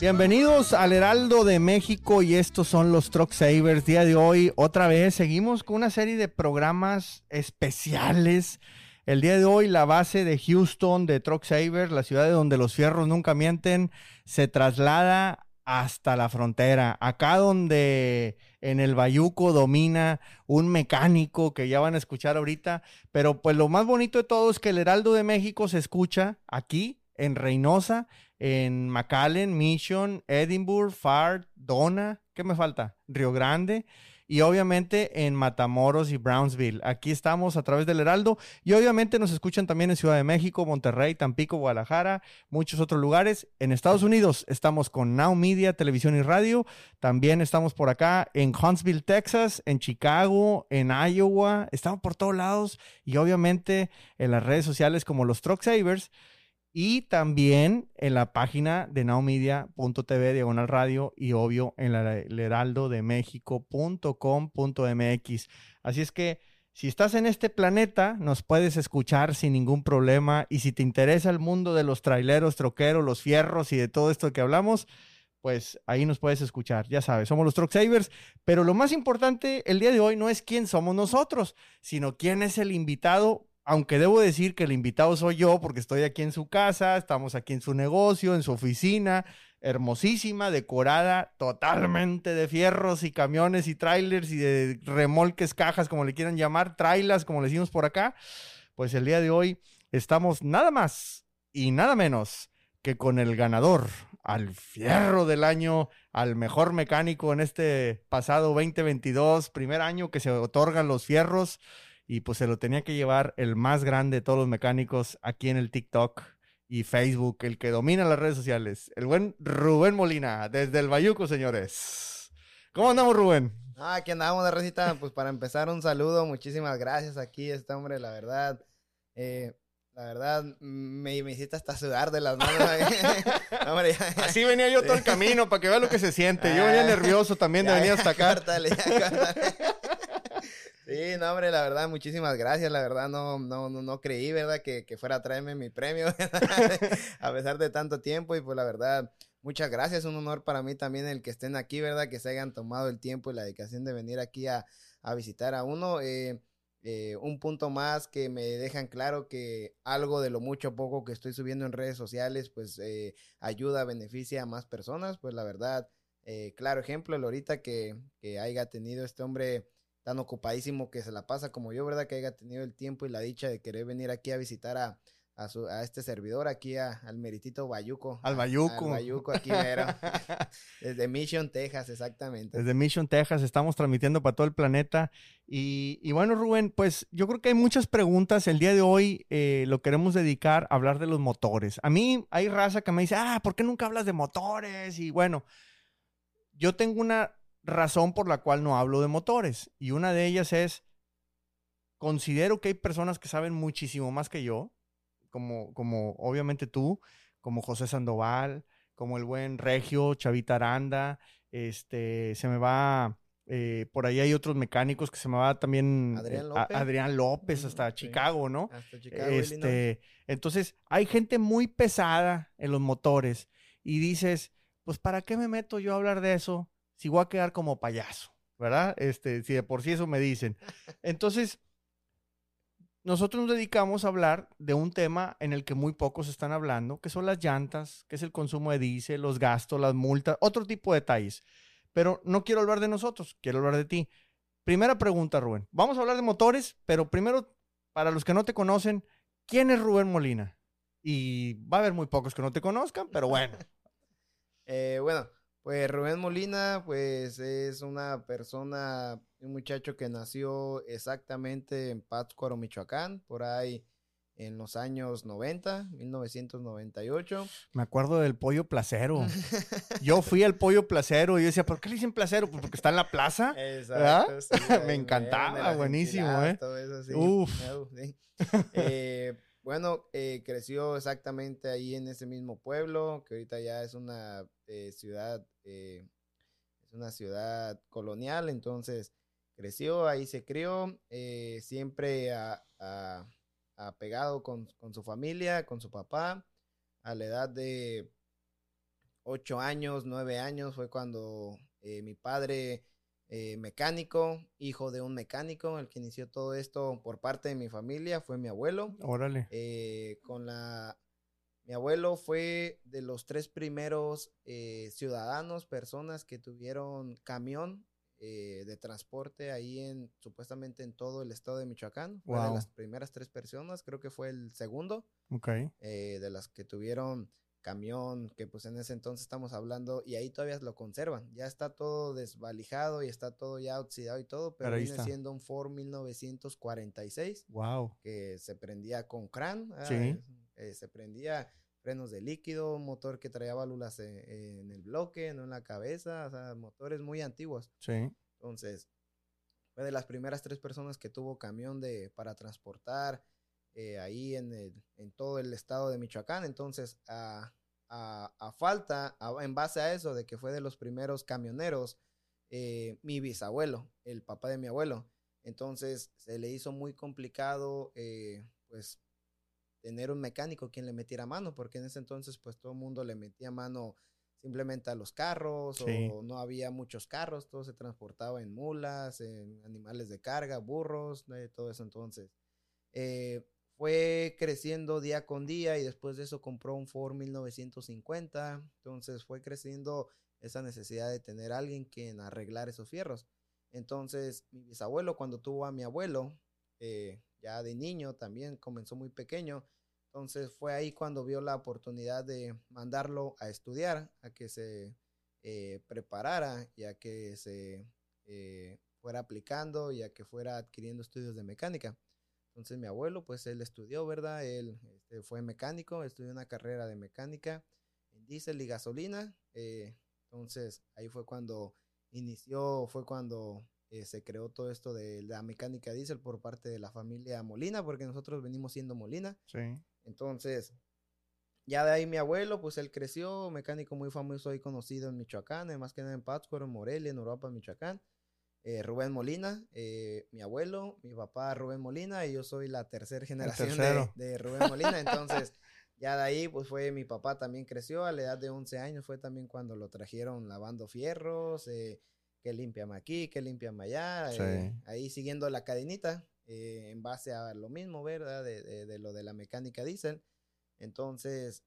Bienvenidos al Heraldo de México y estos son los Truck Savers. Día de hoy, otra vez, seguimos con una serie de programas especiales. El día de hoy, la base de Houston de Truck Savers, la ciudad de donde los fierros nunca mienten, se traslada hasta la frontera. Acá donde en el Bayuco domina un mecánico que ya van a escuchar ahorita. Pero pues lo más bonito de todo es que el Heraldo de México se escucha aquí en Reynosa en McAllen, Mission, Edinburgh, Fart, Donna, ¿qué me falta? Río Grande y obviamente en Matamoros y Brownsville. Aquí estamos a través del Heraldo y obviamente nos escuchan también en Ciudad de México, Monterrey, Tampico, Guadalajara, muchos otros lugares. En Estados Unidos estamos con Now Media, Televisión y Radio. También estamos por acá en Huntsville, Texas, en Chicago, en Iowa. Estamos por todos lados y obviamente en las redes sociales como los Truck Savers y también en la página de naomedia.tv, diagonal radio, y obvio en el heraldo de México.com.mx. Así es que si estás en este planeta, nos puedes escuchar sin ningún problema. Y si te interesa el mundo de los traileros, troqueros, los fierros y de todo esto que hablamos, pues ahí nos puedes escuchar. Ya sabes, somos los Truck Savers. Pero lo más importante el día de hoy no es quién somos nosotros, sino quién es el invitado aunque debo decir que el invitado soy yo porque estoy aquí en su casa, estamos aquí en su negocio, en su oficina, hermosísima, decorada totalmente de fierros y camiones y trailers y de remolques, cajas, como le quieran llamar, trailas, como le decimos por acá. Pues el día de hoy estamos nada más y nada menos que con el ganador al fierro del año, al mejor mecánico en este pasado 2022, primer año que se otorgan los fierros y pues se lo tenía que llevar el más grande de todos los mecánicos aquí en el TikTok y Facebook, el que domina las redes sociales, el buen Rubén Molina, desde el Bayuco, señores. ¿Cómo andamos, Rubén? Ah, aquí andamos de recita. Pues para empezar, un saludo, muchísimas gracias aquí, este hombre, la verdad. Eh, la verdad, me, me, hiciste hasta sudar de las manos. Así venía yo todo el camino para que vea lo que se siente. Yo venía ah, nervioso también de venir hasta acá. Sí, no, hombre, la verdad, muchísimas gracias. La verdad, no, no, no, creí, ¿verdad? Que, fuera a traerme mi premio, a pesar de tanto tiempo. Y pues la verdad, muchas gracias. Un honor para mí también el que estén aquí, ¿verdad? Que se hayan tomado el tiempo y la dedicación de venir aquí a, visitar a uno. Eh, eh, un punto más que me dejan claro que algo de lo mucho poco que estoy subiendo en redes sociales, pues eh, ayuda, beneficia a más personas. Pues la verdad, claro ejemplo, el ahorita que, que haya tenido este hombre tan ocupadísimo que se la pasa como yo, ¿verdad? Que haya tenido el tiempo y la dicha de querer venir aquí a visitar a, a, este servidor, aquí al meritito Bayuco. Al Bayuco. Al Bayuco, aquí mero. Desde Mission, Texas, exactamente. Desde Mission, Texas, estamos transmitiendo para todo el planeta. Y, bueno, Rubén, pues yo creo que hay muchas preguntas. El día de hoy eh, lo queremos dedicar a hablar de los motores. A mí hay raza que me dice, ah, ¿por qué nunca hablas de motores? Y bueno, yo tengo una razón por la cual no hablo de motores. Y una de ellas es, considero que hay personas que saben muchísimo más que yo, como, como obviamente tú, como José Sandoval, como el buen Regio, Chavita Aranda, este, se me va, eh, por ahí hay otros mecánicos que se me va también Adrián López, hasta Chicago, ¿no? Hasta Chicago, este, entonces, hay gente muy pesada en los motores y dices, pues, ¿para qué me meto yo a hablar de eso? Si voy a quedar como payaso, ¿verdad? Este, si de por sí eso me dicen. Entonces, nosotros nos dedicamos a hablar de un tema en el que muy pocos están hablando, que son las llantas, que es el consumo de diésel, los gastos, las multas, otro tipo de detalles. Pero no quiero hablar de nosotros, quiero hablar de ti. Primera pregunta, Rubén. Vamos a hablar de motores, pero primero, para los que no te conocen, ¿quién es Rubén Molina? Y va a haber muy pocos que no te conozcan, pero bueno. eh, bueno, pues Rubén Molina, pues es una persona, un muchacho que nació exactamente en Pátzcuaro, Michoacán, por ahí en los años 90, 1998. Me acuerdo del pollo placero. Yo fui al pollo placero y yo decía, ¿por qué le dicen placero? Pues porque está en la plaza. Exacto. Me encantaba, buenísimo, ¿eh? Todo eso, sí. Uf. Eh, bueno, eh, creció exactamente ahí en ese mismo pueblo, que ahorita ya es una eh, ciudad, eh, es una ciudad colonial, entonces creció, ahí se crió, siempre apegado con, con, su familia, con su papá, a la edad de ocho años, nueve años fue cuando eh, mi padre, eh, mecánico, hijo de un mecánico, el que inició todo esto por parte de mi familia, fue mi abuelo. Órale. Eh, con la... Mi abuelo fue de los tres primeros ciudadanos, personas que tuvieron camión de transporte ahí en supuestamente en todo el estado de Michoacán. Fue de las primeras tres personas, creo que fue el segundo. Ok. de las que tuvieron camión, que pues en ese entonces estamos hablando, y ahí todavía lo conservan. Ya está todo desvalijado y está todo ya oxidado y todo, pero, viene siendo un Ford 1946. Wow. Que se prendía con CRAN. Sí. Eh, se prendía frenos de líquido, motor que traía válvulas en, el bloque, no en la cabeza, o sea, motores muy antiguos. Sí. Entonces, fue de las primeras tres personas que tuvo camión de, para transportar eh, ahí en, el, en, todo el estado de Michoacán. Entonces, a, a, falta, en base a eso, de que fue de los primeros camioneros, eh, mi bisabuelo, el papá de mi abuelo. Entonces, se le hizo muy complicado, eh, pues, tener un mecánico quien le metiera mano, porque en ese entonces, pues, todo el mundo le metía mano simplemente a los carros o no había muchos carros, todo se transportaba en mulas, en animales de carga, burros, todo eso entonces. Eh, fue creciendo día con día y después de eso compró un Ford 1950. Entonces fue creciendo esa necesidad de tener alguien quien arreglar esos fierros. Entonces mi bisabuelo cuando tuvo a mi abuelo, eh, ya de niño también comenzó muy pequeño. Entonces fue ahí cuando vio la oportunidad de mandarlo a estudiar, a que se eh, preparara y a que se eh, fuera aplicando y a que fuera adquiriendo estudios de mecánica. Entonces mi abuelo, pues él estudió, ¿verdad? Él este, fue mecánico, estudió una carrera de mecánica en diésel y gasolina. Eh, entonces ahí fue cuando inició, fue cuando eh, se creó todo esto de la mecánica diésel por parte de la familia Molina, porque nosotros venimos siendo Molina. Sí. Entonces, ya de ahí mi abuelo, pues él creció, mecánico muy famoso y conocido en Michoacán, además que en Pátzcuaro, en Morelia, en Europa, Michoacán. Eh, Rubén Molina, eh, mi abuelo, mi papá Rubén Molina y yo soy la tercera generación de, Rubén Molina. Entonces, ya de ahí, pues fue mi papá también creció a la edad de 11 años, fue también cuando lo trajeron lavando fierros, eh, que limpiame aquí, que limpiame allá, ahí siguiendo la cadenita en base a lo mismo, ¿verdad? De, de, de, lo de la mecánica diésel. Entonces,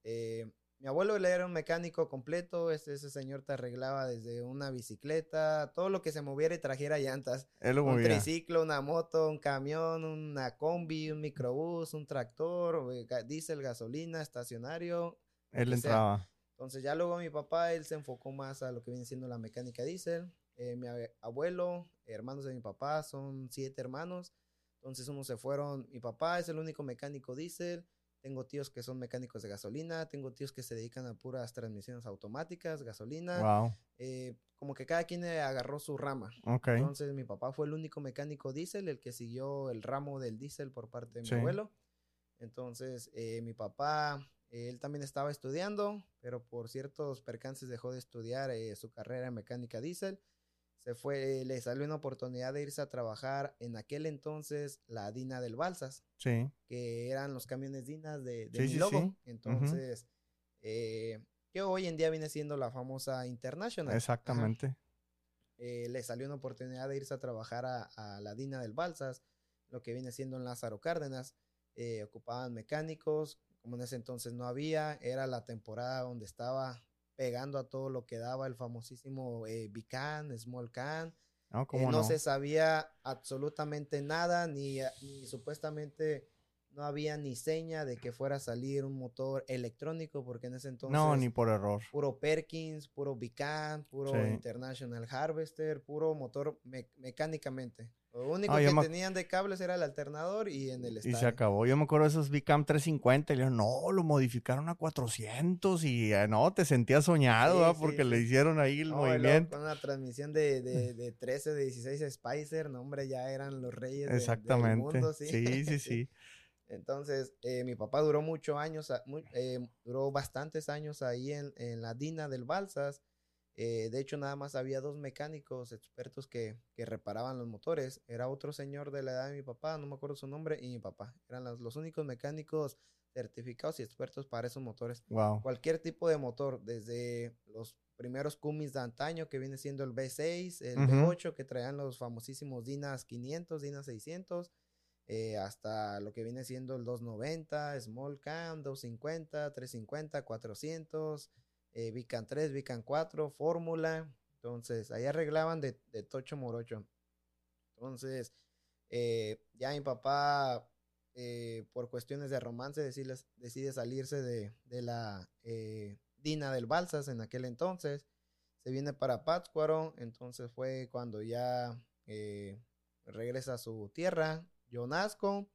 mi abuelo era un mecánico completo, ese, ese, señor te arreglaba desde una bicicleta, todo lo que se moviera y trajera llantas. un triciclo, una moto, un camión, una combi, un microbús, un tractor, eh, diésel, gasolina, estacionario. Él entraba. Entonces ya luego mi papá, él se enfocó más a lo que viene siendo la mecánica diésel. Eh, mi abuelo, hermanos de mi papá, son siete hermanos. Entonces unos se fueron, mi papá es el único mecánico diésel tengo tíos que son mecánicos de gasolina, tengo tíos que se dedican a puras transmisiones automáticas, gasolina. Wow. Eh, como que cada quien agarró su rama. Entonces mi papá fue el único mecánico diésel, el que siguió el ramo del diésel por parte de mi abuelo. Entonces eh, mi papá, él también estaba estudiando, pero por ciertos percances dejó de estudiar eh, su carrera en mecánica diésel se fue, le salió una oportunidad de irse a trabajar en aquel entonces la Dina del Balsas. Sí. Que eran los camiones Dinas de, de mi logo. Entonces, eh, que hoy en día viene siendo la famosa International. Exactamente. Eh, le salió una oportunidad de irse a trabajar a, la Dina del Balsas, lo que viene siendo en Lázaro Cárdenas. Eh, ocupaban mecánicos, como en ese entonces no había, era la temporada donde estaba pegando a todo lo que daba el famosísimo eh, Bican, Small Can. No, eh, no, se sabía absolutamente nada, ni, ni, supuestamente no había ni seña de que fuera a salir un motor electrónico, porque en ese entonces. No, ni por error. Puro Perkins, puro Bican, puro International Harvester, puro motor mecánicamente. Lo único que tenían de cables era el alternador y en el Y se acabó. Yo me acuerdo de esos Bicam 350 y le dijeron, no, lo modificaron a 400 y eh, no, te sentías soñado, Porque le hicieron ahí el movimiento. Con una transmisión de, de, de, 13, de 16 Spicer, no, hombre, ya eran los reyes Exactamente. del mundo, sí. Sí, sí, sí. Entonces, eh, mi papá duró muchos años, eh, duró bastantes años ahí en, en la Dina del Balsas Eh, de hecho, nada más había dos mecánicos expertos que, que, reparaban los motores. Era otro señor de la edad de mi papá, no me acuerdo su nombre, y mi papá. Eran los, los únicos mecánicos certificados y expertos para esos motores. Wow. Cualquier tipo de motor, desde los primeros Cummins de antaño, que viene siendo el V6, el Ujú. V8, que traían los famosísimos Dinas 500, Dinas 600, eh, hasta lo que viene siendo el 290, Small Cam, 250, 350, 400, eh, Vican 3, Vican 4, Fórmula. Entonces, ahí arreglaban de, tocho morocho. Entonces, eh, ya mi papá, eh, por cuestiones de romance, decide, decide salirse de, la Dina del Balsas en aquel entonces. Se viene para Pátzcuaro, entonces fue cuando ya regresa a su tierra. Yo nazco,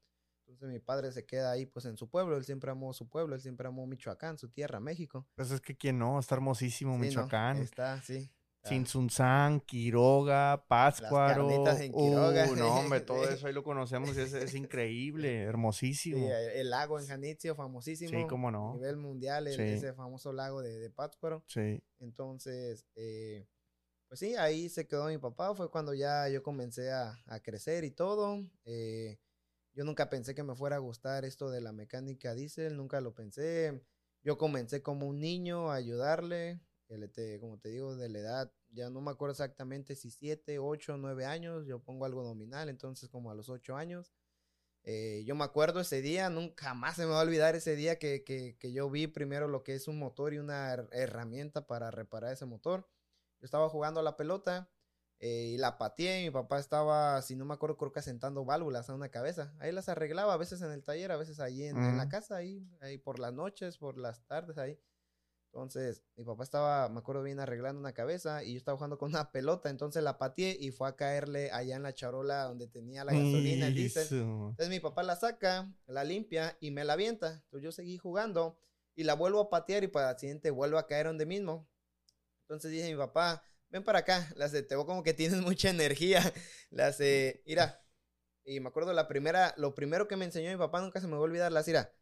entonces mi padre se queda ahí pues en su pueblo, él siempre amó su pueblo, él siempre amó Michoacán, su tierra, México. Pues es que quién no, está hermosísimo Sí, ¿no? Michoacán. Está, sí. Sinsunzán, Quiroga, Pátzcuaro. carnitas en Quiroga. Uh, no, hombre, todo eso ahí lo conocemos y es, es increíble, Sí, hermosísimo. el lago en Janitzio, famosísimo. Sí, cómo A no. nivel mundial, el- Sí. ese famoso lago de, de Pátzcuaro. Sí. Entonces, eh, pues sí, ahí se quedó mi papá. Fue cuando ya yo comencé a, a crecer y todo. Eh, yo nunca pensé que me fuera a gustar esto de la mecánica diésel, nunca lo pensé. Yo comencé como un niño a ayudarle, el, te- como te digo, de la edad, ya no me acuerdo exactamente si 7, 8, 9 años, yo pongo algo nominal, entonces como a los 8 años. Eh, yo me acuerdo ese día, nunca más se me va a olvidar ese día que, que- que yo vi primero lo que es un motor y una her- herramienta para reparar ese motor. Yo estaba jugando a la pelota eh, y la pateé. Mi papá estaba, si no me acuerdo, creo que asentando válvulas a una cabeza. Ahí las arreglaba, a veces en el taller, a veces ahí en, en la casa, ahí, ahí por las noches, por las tardes, ahí. Entonces, mi papá estaba, me acuerdo bien, arreglando una cabeza y yo estaba jugando con una pelota. Entonces la pateé y fue a caerle allá en la charola donde tenía la gasolina, el diésel. Entonces mi papá la saca, la limpia y me la avienta. Entonces yo seguí jugando y la vuelvo a patear y para el siguiente vuelvo a caer donde mismo. Entonces dije mi papá, ven para acá, la hace, te veo como que tienes mucha energía. La hace, mira. Y me acuerdo la primera, lo primero que me enseñó mi papá, nunca se me va a olvidar, la mira.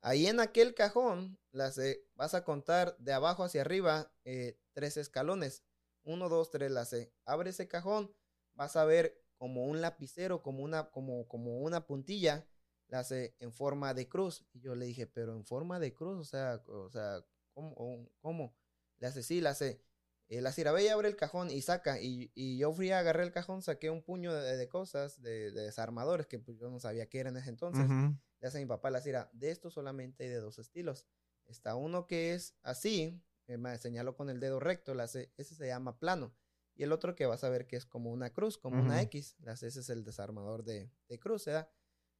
Ahí en aquel cajón, la hace, vas a contar de abajo hacia arriba eh, tres escalones. Uno, dos, tres, la hace. Abre ese cajón, vas a ver como un lapicero, como una, como, como una puntilla, la hace en forma de cruz. Y yo le dije, pero en forma de cruz, o sea, o sea, ¿cómo? ¿Cómo? Le hace, sí, la hace. Eh, la Cira, ve y abre el cajón y saca. Y, y yo fui a agarrar el cajón, saqué un puño de, de cosas, de, de desarmadores, que pues yo no sabía qué era en ese entonces. Ujú. Le hace a mi papá, la Cira, de esto solamente hay de dos estilos. Está uno que es así, eh, me señaló con el dedo recto, la hace, ese se llama plano. Y el otro que vas a ver que es como una cruz, como una. X. La hace, ese es el desarmador de, de cruz, ¿verdad?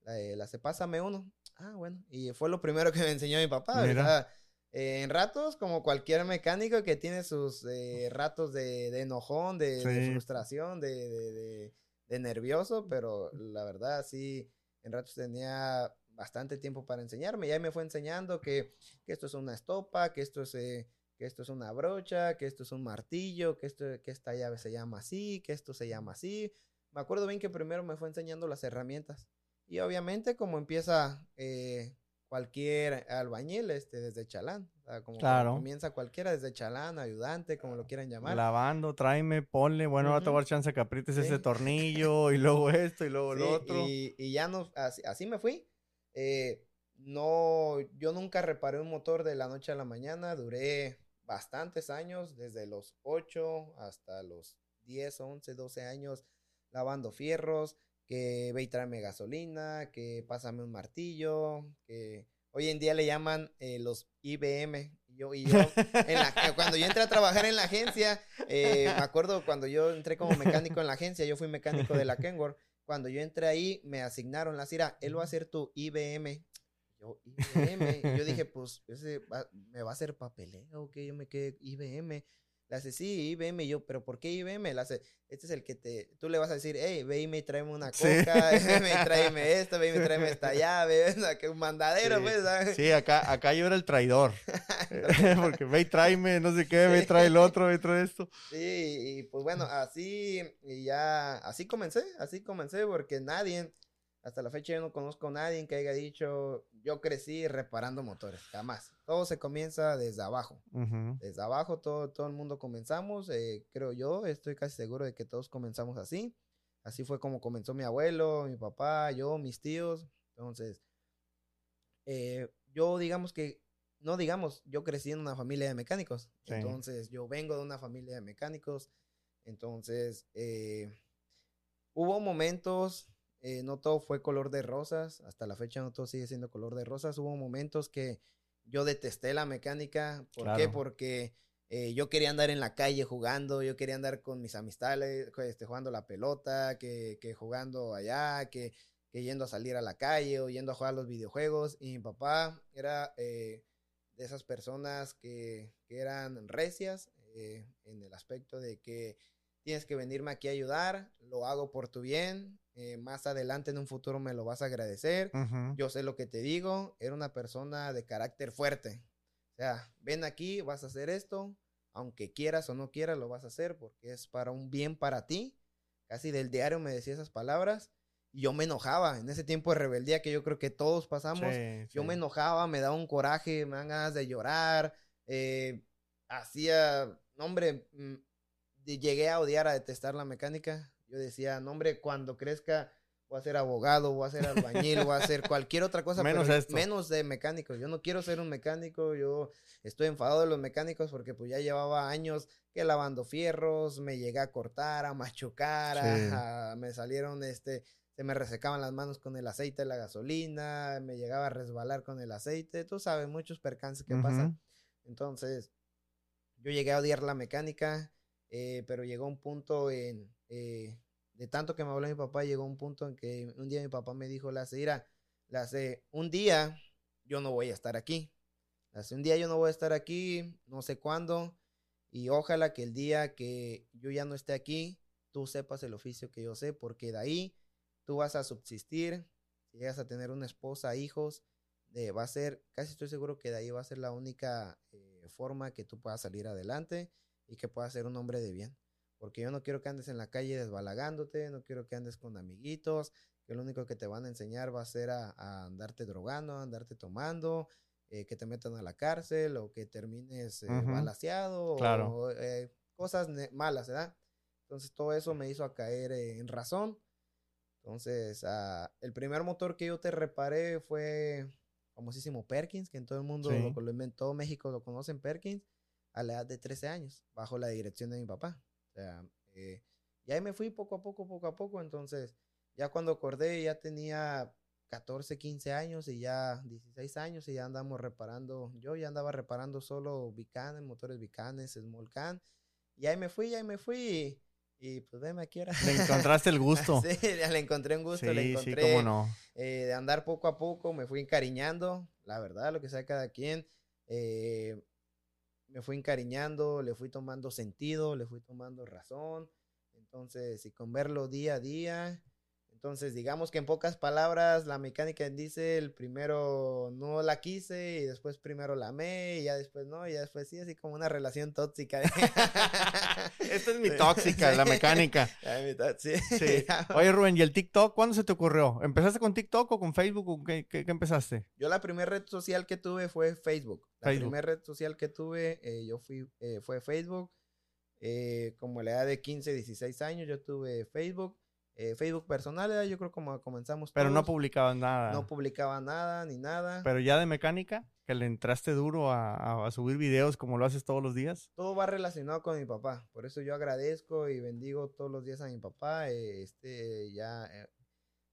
La, eh, la hace, pásame uno. Ah, bueno. Y fue lo primero que me enseñó mi papá, Mira. Eh, en ratos, como cualquier mecánico que tiene sus eh, ratos de, de enojón, de, Sí. frustración, de, de, de- de nervioso, pero la verdad sí, en ratos tenía bastante tiempo para enseñarme. Y ahí me fue enseñando que, que esto es una estopa, que esto es, eh, que esto es una brocha, que esto es un martillo, que, esto, que esta llave se llama así, que esto se llama así. Me acuerdo bien que primero me fue enseñando las herramientas. Y obviamente como empieza eh, cualquier albañil este, desde chalán. O sea, como Claro. comienza cualquiera desde chalán, ayudante, como lo quieran llamar. Lavando, tráeme, ponle, bueno, ahora te voy a dar chance que aprietes ese Sí. tornillo y luego esto y luego Sí, lo otro. Y, y ya no, así, así me fui. Eh, no, yo nunca reparé un motor de la noche a la mañana. Duré bastantes años, desde los 8 hasta los 10, 11, 12 años, lavando fierros, que ve y tráeme gasolina, que pásame un martillo, que hoy en día le llaman eh, los IBM. Yo, y yo, en la- cuando yo entré a trabajar en la agencia, eh, me acuerdo cuando yo entré como mecánico en la agencia, yo fui mecánico de la Kenworth. Cuando yo entré ahí, me asignaron la CIRA, él va a ser tu IBM. Yo, IBM. Yo dije, pues, ese me va a hacer papeleo, que yo me quedé IBM. Le hace, sí, IBM. Y yo, ¿pero por qué IBM? Le hace, este es el que te, tú le vas a decir, hey, ve y me tráeme una Sí. coca, ve y tráeme esto, ve y me tráeme esta llave, que un mandadero, Sí. pues, ¿sabes? Sí, acá, acá yo era el traidor. Porque ve y tráeme, no sé qué, ve y Sí. trae el otro, ve y trae esto. Sí, y pues bueno, así, y ya, así comencé, así comencé, porque nadie, hasta la fecha yo no conozco a nadie que haya dicho, yo crecí reparando motores, jamás. Todo se comienza desde abajo. Desde abajo todo, todo el mundo comenzamos, eh, creo yo, estoy casi seguro de que todos comenzamos así. Así fue como comenzó mi abuelo, mi papá, yo, mis tíos. Entonces, eh, yo digamos que, no digamos, yo crecí en una familia de mecánicos. Entonces, yo vengo de una familia de mecánicos. Entonces, eh, hubo momentos eh, no todo fue color de rosas, hasta la fecha no todo sigue siendo color de rosas. Hubo momentos que yo detesté la mecánica. ¿Por qué? Porque eh, yo quería andar en la calle jugando, yo quería andar con mis amistades, este, jugando la pelota, que, jugando allá, que, yendo a salir a la calle o yendo a jugar los videojuegos. Y mi papá era eh, de esas personas que, que eran recias en el aspecto de que tienes que venirme aquí a ayudar, lo hago por tu bien, eh, más adelante en un futuro me lo vas a agradecer, yo sé lo que te digo, era una persona de carácter fuerte. O sea, ven aquí, vas a hacer esto, aunque quieras o no quieras, lo vas a hacer porque es para un bien para ti. Casi del diario me decía esas palabras y yo me enojaba en ese tiempo de rebeldía que yo creo que todos pasamos. Yo me enojaba, me daba un coraje, me dan ganas de llorar, eh, hacía, hombre, mm, llegué a odiar, a detestar la mecánica. Yo decía, no, hombre, cuando crezca voy a ser abogado, voy a ser albañil, voy a hacer cualquier otra cosa, menos, menos de mecánico. Yo no quiero ser un mecánico, yo estoy enfadado de los mecánicos porque pues ya llevaba años que lavando fierros, me llegué a cortar, a machucar, me salieron este se me resecaban las manos con el aceite de la gasolina, me llegaba a resbalar con el aceite, tú sabes, muchos percances que pasan. Entonces, yo llegué a odiar la mecánica, eh, pero llegó un punto en, eh, de tanto que me habló mi papá, llegó un punto en que un día mi papá me dijo, la mira, la un día yo no voy a estar aquí. Hace un día yo no voy a estar aquí, no sé cuándo, y ojalá que el día que yo ya no esté aquí, tú sepas el oficio que yo sé, porque de ahí tú vas a subsistir, si llegas a tener una esposa, hijos, de, va a ser, casi estoy seguro que de ahí va a ser la única eh, forma que tú puedas salir adelante y que puedas ser un hombre de bien. Porque yo no quiero que andes en la calle desbalagándote, no quiero que andes con amiguitos, que lo único que te van a enseñar va a ser a, andarte drogando, a andarte tomando, eh, que te metan a la cárcel o que termines eh, balaseado o eh, cosas malas, ¿verdad? Entonces todo eso me hizo a caer en razón. Entonces, ah, el primer motor que yo te reparé fue famosísimo Perkins, que en todo el mundo, lo, lo inventó México, lo conocen Perkins a la edad de 13 años, bajo la dirección de mi papá. O sea, eh, y ahí me fui poco a poco, poco a poco. Entonces, ya cuando acordé, ya tenía 14, 15 años y ya 16 años y ya andamos reparando. Yo ya andaba reparando solo Bicanes, motores Bicanes, Small Can. Y ahí me fui, y ahí me fui. Y, pues déme aquí ahora. Le encontraste el gusto. sí, le encontré un gusto, le encontré. Sí, cómo no. Eh, de andar poco a poco, me fui encariñando, la verdad, lo que sea cada quien. Eh, me fui encariñando, le fui tomando sentido, le fui tomando razón. Entonces, y con verlo día a día, entonces, digamos que en pocas palabras, la mecánica dice, el primero no la quise y después primero la amé y ya después no, y ya después sí, así como una relación tóxica. Esta es mi tóxica, la mecánica. sí. Oye, Rubén, ¿y el TikTok cuándo se te ocurrió? ¿Empezaste con TikTok o con Facebook o qué, qué, empezaste? Yo la primera red social que tuve fue Facebook. La primera red social que tuve, eh, yo fui, eh, fue Facebook. Eh, como la edad de 15, 16 años, yo tuve Facebook. Eh, Facebook personal, yo creo como comenzamos. Pero no publicaba nada. No publicaba nada ni nada. Pero ya de mecánica, que le entraste duro a, subir videos como lo haces todos los días. Todo va relacionado con mi papá. Por eso yo agradezco y bendigo todos los días a mi papá. Este, ya. Eh,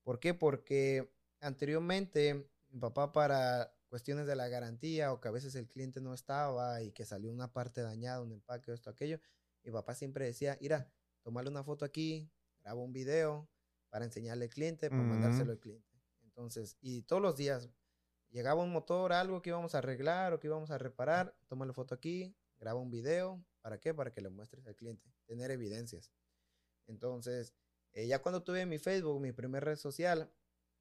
¿Por qué? Porque anteriormente mi papá para cuestiones de la garantía o que a veces el cliente no estaba y que salió una parte dañada, un empaque, esto, aquello, mi papá siempre decía, mira, tomarle una foto aquí, grabo un video para enseñarle al cliente, para mandárselo al cliente. Entonces, y todos los días llegaba un motor, algo que íbamos a arreglar o que íbamos a reparar, la foto aquí, graba un video, ¿para qué? Para que le muestres al cliente, tener evidencias. Entonces, eh, ya cuando tuve mi Facebook, mi primer red social,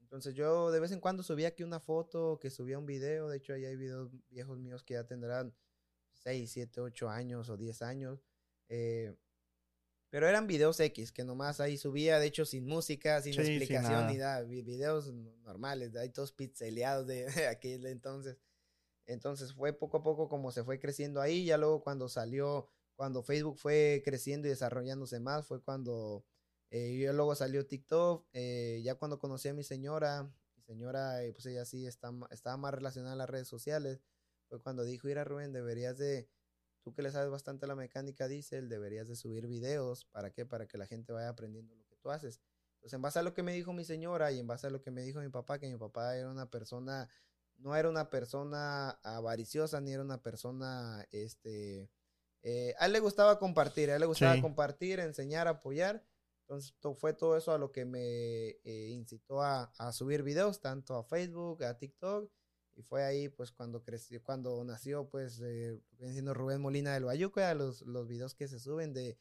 entonces yo de vez en cuando subía aquí una foto, que subía un video, de hecho ahí hay videos viejos míos que ya tendrán 6, 7, 8 años o 10 años. Eh, Pero eran videos X, que nomás ahí subía, de hecho, sin música, sin Sí, sin explicación ni nada. nada. vi- Videos normales, ahí todos pixeleados de, de aquel entonces. Entonces fue poco a poco como se fue creciendo ahí. Ya luego cuando salió, cuando Facebook fue creciendo y desarrollándose más, fue cuando eh, yo luego salió TikTok. eh, ya cuando conocí a mi señora, mi señora, eh, pues ella sí está, estaba más relacionada a las redes sociales. Fue cuando dijo, mira Rubén, deberías de, tú que le sabes bastante a la mecánica diésel, deberías de subir videos. ¿Para qué? Para que la gente vaya aprendiendo lo que tú haces. Entonces, en base a lo que me dijo mi señora y en base a lo que me dijo mi papá, que mi papá era una persona, no era una persona avariciosa, ni era una persona, este, eh, a él le gustaba compartir, a él le gustaba Sí. compartir, enseñar, apoyar. Entonces, to- fue todo eso a lo que me eh, incitó a, a subir videos, tanto a Facebook, a TikTok. Y fue ahí, pues, cuando creció, cuando nació, pues, eh, siendo Rubén Molina del Bayuco, ya los, los videos que se suben de,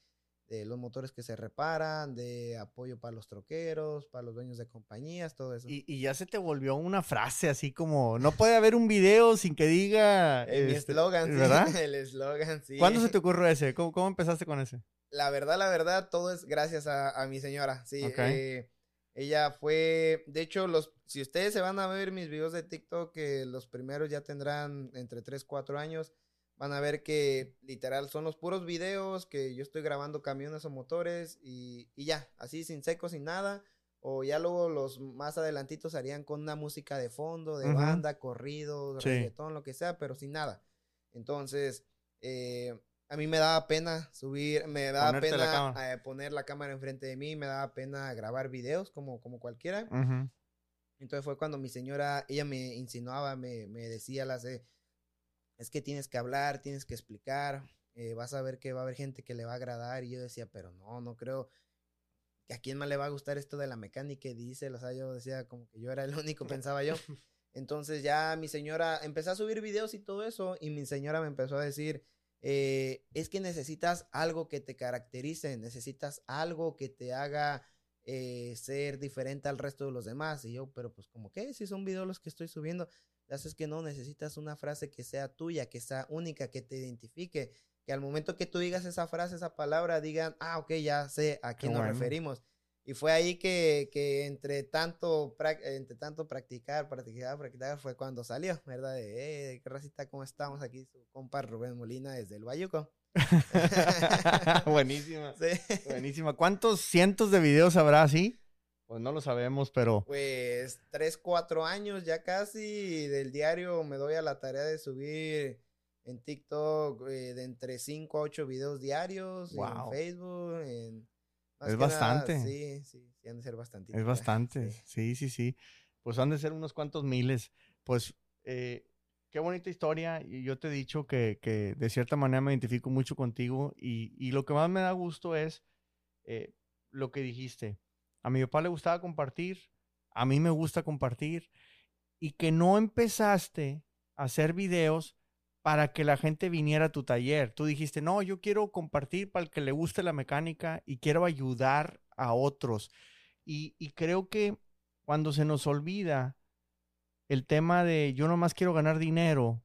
de los motores que se reparan, de apoyo para los troqueros, para los dueños de compañías, todo eso. Y, y ya se te volvió una frase así como, no puede haber un video sin que diga... Eh, este, eslogan, sí, ¿Verdad? el eslogan, sí. ¿Cuándo se te ocurrió ese? ¿Cómo, cómo empezaste con ese? La verdad, la verdad, todo es gracias a, a mi señora, sí. Ok. eh, ella fue, de hecho, los, si ustedes se van a ver mis videos de TikTok, que los primeros ya tendrán entre 3, 4 años, van a ver que literal son los puros videos que yo estoy grabando camiones o motores y, y ya, así sin seco, sin nada. O ya luego los más adelantitos harían con una música de fondo, de banda, corrido, Sí. reggaetón, lo que sea, pero sin nada. Entonces, eh, a mí me daba pena subir, me daba Ponerte pena eh, poner la cámara enfrente de mí, me daba pena grabar videos como, como cualquiera. Entonces fue cuando mi señora, ella me insinuaba, me, me decía, las es que tienes que hablar, tienes que explicar, eh, vas a ver que va a haber gente que le va a agradar. Y yo decía, pero no, no creo que a quién más le va a gustar esto de la mecánica y diésel. O sea, yo decía como que yo era el único, pensaba yo. Entonces ya mi señora, empecé a subir videos y todo eso, y mi señora me empezó a decir, eh, es que necesitas algo que te caracterice, necesitas algo que te haga eh, ser diferente al resto de los demás. Y yo, pero pues como que si son videos los que estoy subiendo, la verdad es que no, necesitas una frase que sea tuya, que sea única, que te identifique, que al momento que tú digas esa frase, esa palabra, digan, ah, ok, ya sé a quién nos bueno. referimos. Y fue ahí que, que entre tanto entre tanto practicar, practicar, practicar, fue cuando salió, ¿verdad? De, eh, qué racita, ¿cómo estamos? Aquí su compa Rubén Molina desde el Bayuco. Buenísima. Sí. Buenísima. ¿Cuántos cientos de videos habrá así? Pues no lo sabemos, pero... Pues tres, cuatro años ya casi del diario me doy a la tarea de subir en TikTok eh, de entre 5 a 8 videos diarios, Wow. en Facebook, en... más Es que nada, bastante. sí, sí, sí, han de ser bastante. Es bastante, sí, sí, sí. Pues han de ser unos cuantos miles. Pues eh, qué bonita historia. Y yo te he dicho que, que de cierta manera me identifico mucho contigo. Y, y lo que más me da gusto es eh, lo que dijiste. A mi papá le gustaba compartir, a mí me gusta compartir. Y que no empezaste a hacer videos para que la gente viniera a tu taller. Tú dijiste, no, yo quiero compartir para el que le guste la mecánica y quiero ayudar a otros. Y, creo que cuando se nos olvida el tema de yo nomás quiero ganar dinero,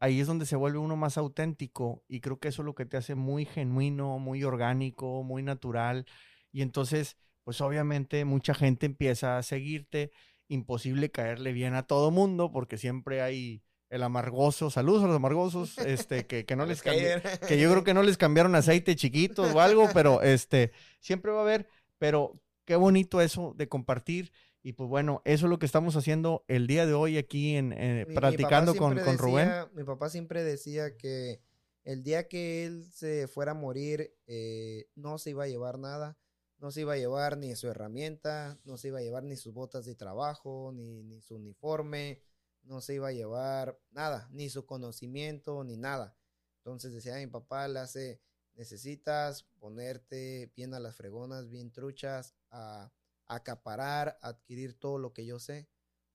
ahí es donde se vuelve uno más auténtico y creo que eso es lo que te hace muy genuino, muy orgánico, muy natural. Y entonces, pues obviamente mucha gente empieza a seguirte, imposible caerle bien a todo mundo porque siempre hay el amargoso, saludos a los amargosos, este, que, que no les cambia, que yo creo que no les cambiaron aceite chiquitos o algo, pero este, siempre va a haber, pero qué bonito eso de compartir. Y pues bueno, eso es lo que estamos haciendo el día de hoy aquí en, en- Mi- mi practicando con, con Rubén. Mi papá siempre decía que el día que él se fuera a morir, eh, no se iba a llevar nada. No se iba a llevar ni su herramienta, no se iba a llevar ni sus botas de trabajo, ni, ni su uniforme, no se iba a llevar nada, ni su conocimiento, ni nada. Entonces decía mi papá, le hace, necesitas ponerte bien a las fregonas, bien truchas, a acaparar, adquirir todo lo que yo sé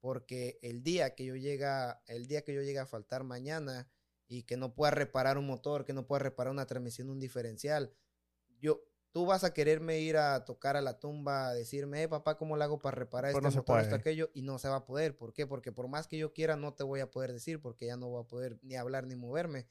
porque el día que yo llega, el día que yo llegue a faltar mañana y que no pueda reparar un motor, que no pueda reparar una transmisión, un diferencial, yo, tú vas a quererme ir a tocar a la tumba, a decirme, eh, papá, ¿cómo le hago para reparar Pues este no motor, esto, aquello? Y no se va a poder. ¿Por qué? Porque por más que yo quiera, no te voy a poder decir, porque ya no voy a poder ni hablar ni moverme.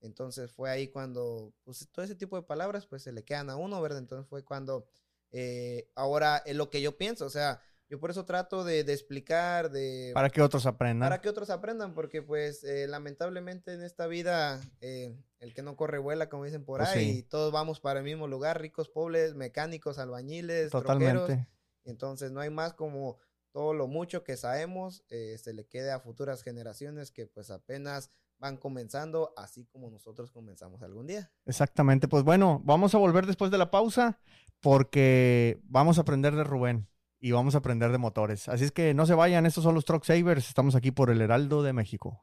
Entonces fue ahí cuando, pues todo ese tipo de palabras, pues se le quedan a uno, ¿verdad? Entonces fue cuando, eh, ahora es lo que yo pienso, o sea, yo por eso trato de, explicar, de... Para que otros aprendan. Para que otros aprendan, porque pues eh, lamentablemente en esta vida eh, el que no corre vuela, como dicen por pues ahí, y todos vamos para el mismo lugar, ricos, pobres, mecánicos, albañiles, Totalmente. Entonces no hay más como todo lo mucho que sabemos eh, se le quede a futuras generaciones que pues apenas van comenzando, así como nosotros comenzamos algún día. Exactamente, pues bueno, vamos a volver después de la pausa porque vamos a aprender de Rubén y vamos a aprender de motores. Así es que no se vayan, estos son los Truck Savers, estamos aquí por el Heraldo de México.